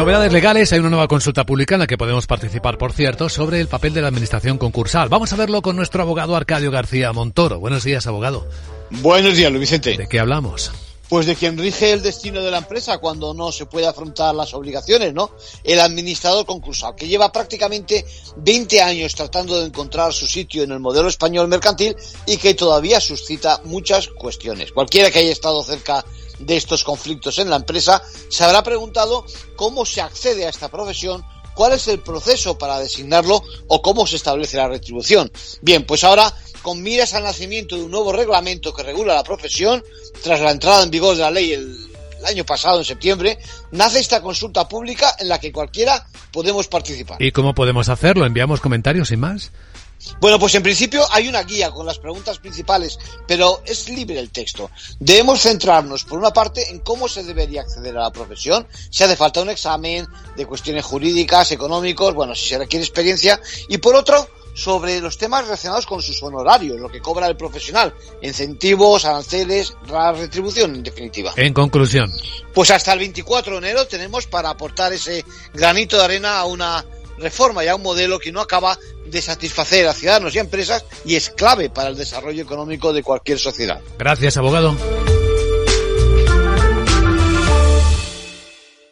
Novedades legales, hay una nueva consulta pública en la que podemos participar, por cierto, sobre el papel de la administración concursal. Vamos a verlo con nuestro abogado Arcadio García Montoro. Buenos días, abogado. Buenos días, Luis Vicente. ¿De qué hablamos? Pues de quien rige el destino de la empresa cuando no se puede afrontar las obligaciones, ¿no? El administrador concursal, que lleva prácticamente 20 años tratando de encontrar su sitio en el modelo español mercantil y que todavía suscita muchas cuestiones. Cualquiera que haya estado cerca de estos conflictos en la empresa se habrá preguntado cómo se accede a esta profesión cuál es el proceso para designarlo o cómo se establece la retribución. Bien, pues ahora con miras al nacimiento de un nuevo reglamento que regula la profesión, tras la entrada en vigor de la ley el, año pasado, en septiembre, nace esta consulta pública en la que cualquiera podemos participar. ¿Y cómo podemos hacerlo? ¿Enviamos comentarios sin más? Bueno, pues en principio hay una guía con las preguntas principales, pero es libre el texto. Debemos centrarnos, por una parte, en cómo se debería acceder a la profesión, si hace falta un examen de cuestiones jurídicas, económicos, bueno, si se requiere experiencia, y por otro, sobre los temas relacionados con sus honorarios, lo que cobra el profesional, incentivos, aranceles, la retribución en definitiva. En conclusión. Pues hasta el 24 de enero tenemos para aportar ese granito de arena a una reforma y a un modelo que no acaba de satisfacer a ciudadanos y empresas y es clave para el desarrollo económico de cualquier sociedad. Gracias, abogado.